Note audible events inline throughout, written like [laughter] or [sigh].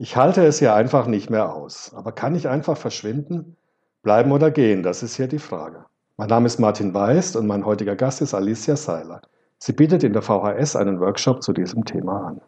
Ich halte es ja einfach nicht mehr aus. Aber kann ich einfach verschwinden? Bleiben oder gehen? Das ist hier die Frage. Mein Name ist Martin Weist und mein heutiger Gast ist Alicia Seiler. Sie bietet in der VHS einen Workshop zu diesem Thema an.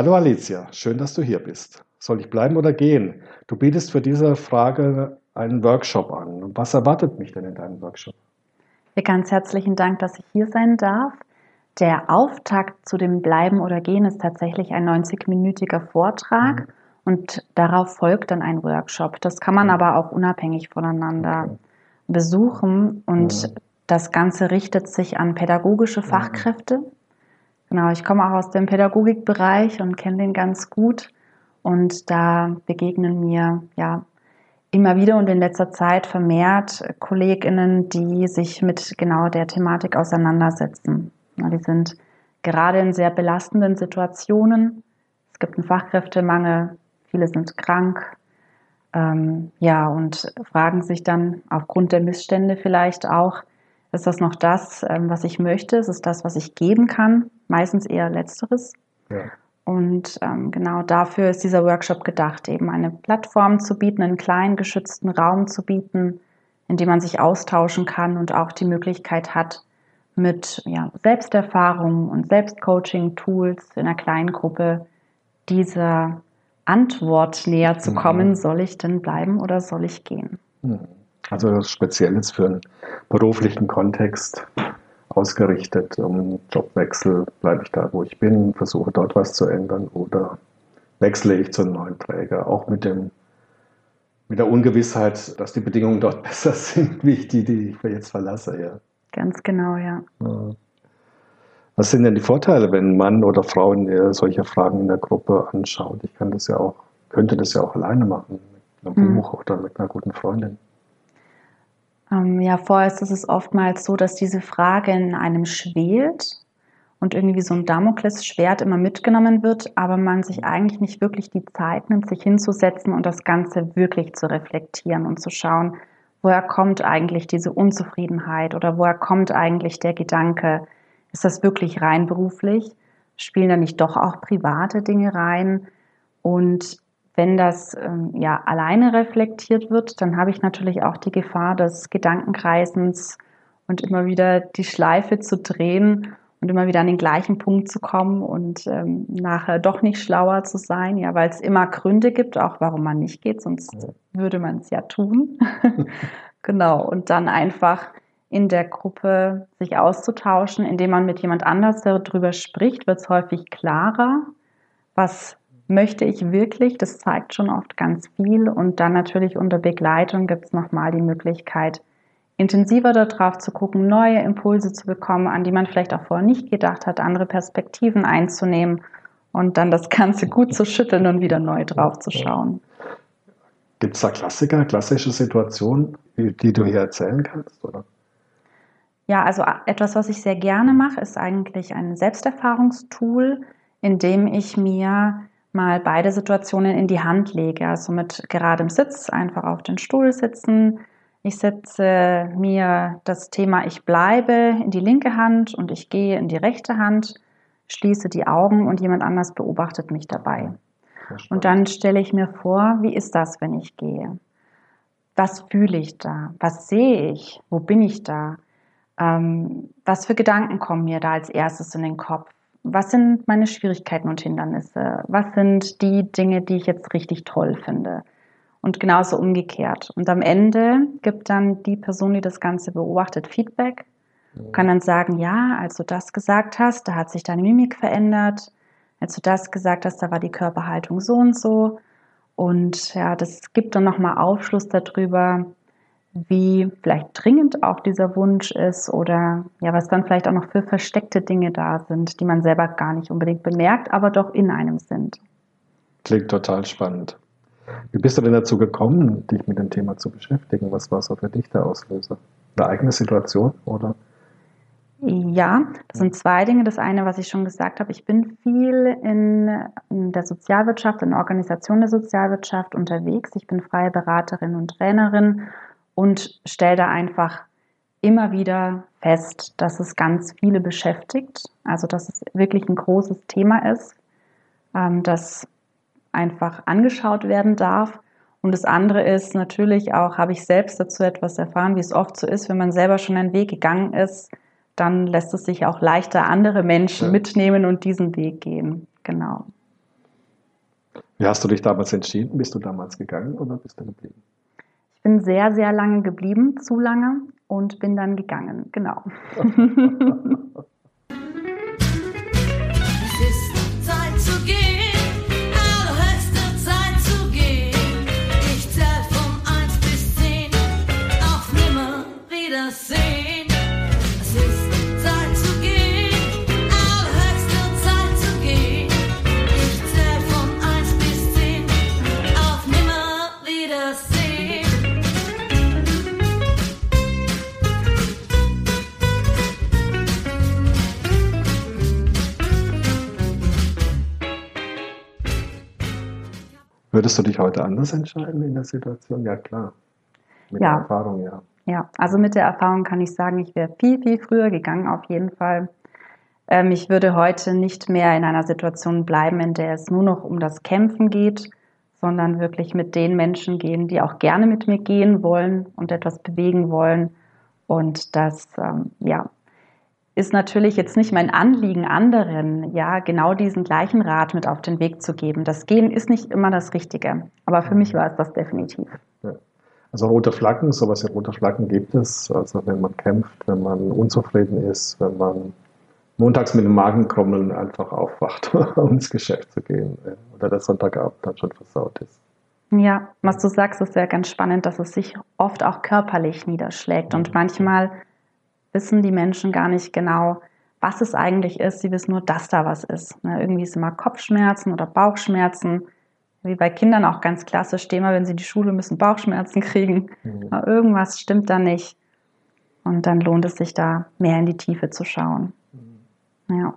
Hallo Alicia, schön, dass du hier bist. Soll ich bleiben oder gehen? Du bietest für diese Frage einen Workshop an. Was erwartet mich denn in deinem Workshop? Ja, ganz herzlichen Dank, dass ich hier sein darf. Der Auftakt zu dem Bleiben oder Gehen ist tatsächlich ein 90-minütiger Vortrag mhm. und darauf folgt dann ein Workshop. Das kann man mhm. aber auch unabhängig voneinander okay. besuchen und mhm. das Ganze richtet sich an pädagogische Fachkräfte, Genau, ich komme auch aus dem Pädagogikbereich und kenne den ganz gut. Und da begegnen mir ja immer wieder und in letzter Zeit vermehrt KollegInnen, die sich mit genau der Thematik auseinandersetzen. Die sind gerade in sehr belastenden Situationen. Es gibt einen Fachkräftemangel, viele sind krank. Ähm, ja, und fragen sich dann aufgrund der Missstände vielleicht auch, ist das noch das, ähm, was ich möchte? Ist es das, was ich geben kann? Meistens eher Letzteres. Ja. Und ähm, genau dafür ist dieser Workshop gedacht, eben eine Plattform zu bieten, einen kleinen geschützten Raum zu bieten, in dem man sich austauschen kann und auch die Möglichkeit hat, mit ja, Selbsterfahrung und Selbstcoaching-Tools in einer kleinen Gruppe dieser Antwort näher zu mhm. kommen, mhm. soll ich denn bleiben oder soll ich gehen? Mhm. Also speziell jetzt für einen beruflichen Kontext ausgerichtet. Um Jobwechsel bleibe ich da, wo ich bin, versuche dort was zu ändern oder wechsle ich zu einem neuen Träger, auch mit dem mit der Ungewissheit, dass die Bedingungen dort [laughs] besser sind, wie ich die, die ich jetzt verlasse, ja. Ganz genau, ja. Was sind denn die Vorteile, wenn ein Mann oder Frau solche Fragen in der Gruppe anschaut? Ich kann das ja auch, könnte das ja auch alleine machen, mit einem hm. Buch oder mit einer guten Freundin. Ähm, ja, vorher ist es oftmals so, dass diese Frage in einem schwelt und irgendwie so ein Damoklesschwert immer mitgenommen wird, aber man sich eigentlich nicht wirklich die Zeit nimmt, sich hinzusetzen und das Ganze wirklich zu reflektieren und zu schauen, woher kommt eigentlich diese Unzufriedenheit oder woher kommt eigentlich der Gedanke, ist das wirklich rein beruflich? Spielen da nicht doch auch private Dinge rein? Und wenn das ähm, ja alleine reflektiert wird, dann habe ich natürlich auch die Gefahr des Gedankenkreisens und immer wieder die Schleife zu drehen und immer wieder an den gleichen Punkt zu kommen und ähm, nachher doch nicht schlauer zu sein, ja, weil es immer Gründe gibt, auch warum man nicht geht, sonst würde man es ja tun. [laughs] genau, und dann einfach in der Gruppe sich auszutauschen, indem man mit jemand anders darüber spricht, wird es häufig klarer, was möchte ich wirklich, das zeigt schon oft ganz viel. Und dann natürlich unter Begleitung gibt es nochmal die Möglichkeit, intensiver darauf zu gucken, neue Impulse zu bekommen, an die man vielleicht auch vorher nicht gedacht hat, andere Perspektiven einzunehmen und dann das Ganze gut zu schütteln und wieder neu drauf zu schauen. Gibt es da Klassiker, klassische Situationen, die du hier erzählen kannst? Oder? Ja, also etwas, was ich sehr gerne mache, ist eigentlich ein Selbsterfahrungstool, in dem ich mir mal beide Situationen in die Hand lege. Also mit geradem Sitz einfach auf den Stuhl sitzen. Ich setze mir das Thema Ich bleibe in die linke Hand und ich gehe in die rechte Hand, schließe die Augen und jemand anders beobachtet mich dabei. Und dann stelle ich mir vor, wie ist das, wenn ich gehe? Was fühle ich da? Was sehe ich? Wo bin ich da? Ähm, was für Gedanken kommen mir da als erstes in den Kopf? Was sind meine Schwierigkeiten und Hindernisse? Was sind die Dinge, die ich jetzt richtig toll finde? Und genauso umgekehrt. Und am Ende gibt dann die Person, die das Ganze beobachtet, Feedback. Kann dann sagen, ja, als du das gesagt hast, da hat sich deine Mimik verändert. Als du das gesagt hast, da war die Körperhaltung so und so. Und ja, das gibt dann nochmal Aufschluss darüber, wie vielleicht dringend auch dieser Wunsch ist oder ja, was dann vielleicht auch noch für versteckte Dinge da sind, die man selber gar nicht unbedingt bemerkt, aber doch in einem sind. Klingt total spannend. Wie bist du denn dazu gekommen, dich mit dem Thema zu beschäftigen? Was war so für dich der Auslöser? Eine eigene Situation oder? Ja, das sind zwei Dinge. Das eine, was ich schon gesagt habe, ich bin viel in, in der Sozialwirtschaft, in der Organisation der Sozialwirtschaft unterwegs. Ich bin freie Beraterin und Trainerin und stelle da einfach immer wieder fest, dass es ganz viele beschäftigt. Also dass es wirklich ein großes Thema ist, ähm, das einfach angeschaut werden darf. Und das andere ist natürlich auch, habe ich selbst dazu etwas erfahren, wie es oft so ist, wenn man selber schon einen Weg gegangen ist, dann lässt es sich auch leichter andere Menschen ja. mitnehmen und diesen Weg gehen. Genau. Wie hast du dich damals entschieden? Bist du damals gegangen oder bist du geblieben? Ich bin sehr, sehr lange geblieben, zu lange und bin dann gegangen, genau. [laughs] Würdest du dich heute anders entscheiden in der Situation? Ja, klar. Mit ja. der Erfahrung, ja. Ja, also mit der Erfahrung kann ich sagen, ich wäre viel, viel früher gegangen, auf jeden Fall. Ähm, ich würde heute nicht mehr in einer Situation bleiben, in der es nur noch um das Kämpfen geht, sondern wirklich mit den Menschen gehen, die auch gerne mit mir gehen wollen und etwas bewegen wollen. Und das, ähm, ja, ist natürlich jetzt nicht mein Anliegen, anderen ja genau diesen gleichen Rat mit auf den Weg zu geben. Das Gehen ist nicht immer das Richtige, aber für mich war es das definitiv. Ja. Also rote Flaggen, sowas wie rote Flaggen gibt es. Also wenn man kämpft, wenn man unzufrieden ist, wenn man montags mit dem Magenkrummeln einfach aufwacht, [laughs] um ins Geschäft zu gehen oder der Sonntagabend dann schon versaut ist. Ja, was du sagst, ist ja ganz spannend, dass es sich oft auch körperlich niederschlägt und manchmal wissen die Menschen gar nicht genau, was es eigentlich ist. Sie wissen nur, dass da was ist. Ne? Irgendwie ist immer Kopfschmerzen oder Bauchschmerzen. Wie bei Kindern auch ganz klassisch, immer wenn sie in die Schule müssen, Bauchschmerzen [laughs] kriegen. Mhm. Aber irgendwas stimmt da nicht. Und dann lohnt es sich da mehr in die Tiefe zu schauen. Mhm. Ja.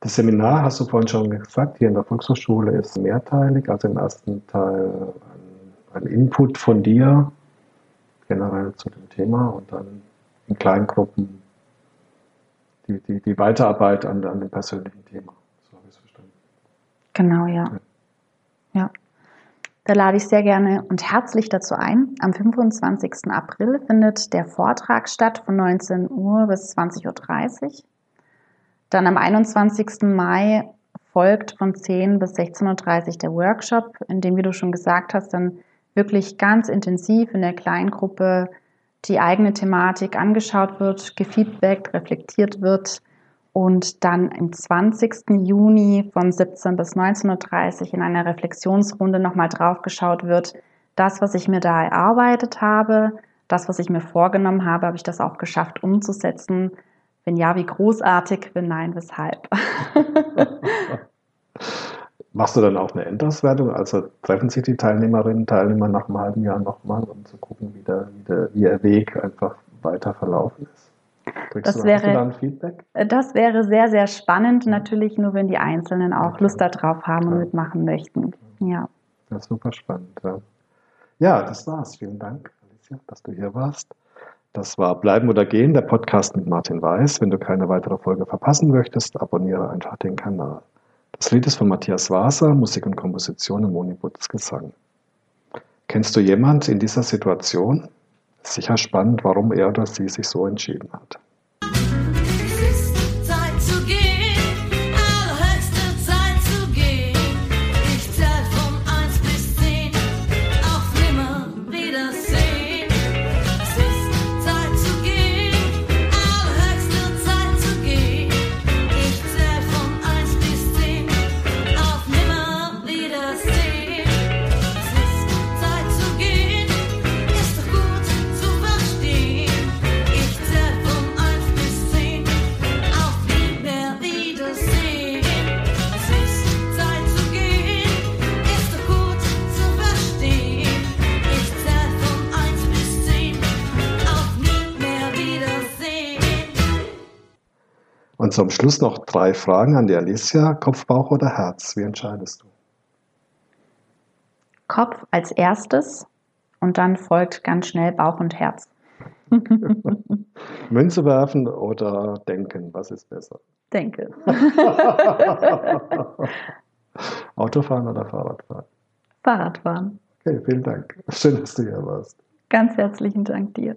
Das Seminar, hast du vorhin schon gesagt, hier in der Volkshochschule ist mehrteilig. Also im ersten Teil ein, ein Input von dir generell zu dem Thema und dann in Kleingruppen die, die, die Weiterarbeit an, an dem persönlichen Thema. So habe ich es verstanden. Genau, ja. ja. ja. Da lade ich sehr gerne und herzlich dazu ein. Am 25. April findet der Vortrag statt von 19 Uhr bis 20.30 Uhr. Dann am 21. Mai folgt von 10 bis 16.30 Uhr der Workshop, in dem, wie du schon gesagt hast, dann wirklich ganz intensiv in der Kleingruppe die eigene Thematik angeschaut wird, gefeedbackt, reflektiert wird und dann am 20. Juni von 17 bis 19.30 Uhr in einer Reflexionsrunde nochmal drauf geschaut wird, das, was ich mir da erarbeitet habe, das, was ich mir vorgenommen habe, habe ich das auch geschafft umzusetzen? Wenn ja, wie großartig? Wenn nein, weshalb? [laughs] Machst du dann auch eine Endauswertung? Also treffen sich die Teilnehmerinnen und Teilnehmer nach einem halben Jahr nochmal, um zu gucken, wie, der, wie, der, wie ihr Weg einfach weiter verlaufen ist? Kriegst das, du, wäre, das wäre sehr, sehr spannend. Natürlich nur, wenn die Einzelnen auch okay. Lust darauf haben Klar. und mitmachen möchten. Ja. Das ist super spannend. Ja. ja, das war's. Vielen Dank, Alicia, dass du hier warst. Das war Bleiben oder Gehen, der Podcast mit Martin Weiß. Wenn du keine weitere Folge verpassen möchtest, abonniere einfach den Kanal. Das Lied ist von Matthias Waser, Musik und Komposition im Monibutz Gesang. Kennst du jemand in dieser Situation? Sicher spannend, warum er oder sie sich so entschieden hat. Und zum Schluss noch drei Fragen an die Alicia. Kopf, Bauch oder Herz? Wie entscheidest du? Kopf als erstes und dann folgt ganz schnell Bauch und Herz. [laughs] Münze werfen oder denken? Was ist besser? Denke. [laughs] Autofahren oder Fahrradfahren? Fahrradfahren. Okay, vielen Dank. Schön, dass du hier warst. Ganz herzlichen Dank dir.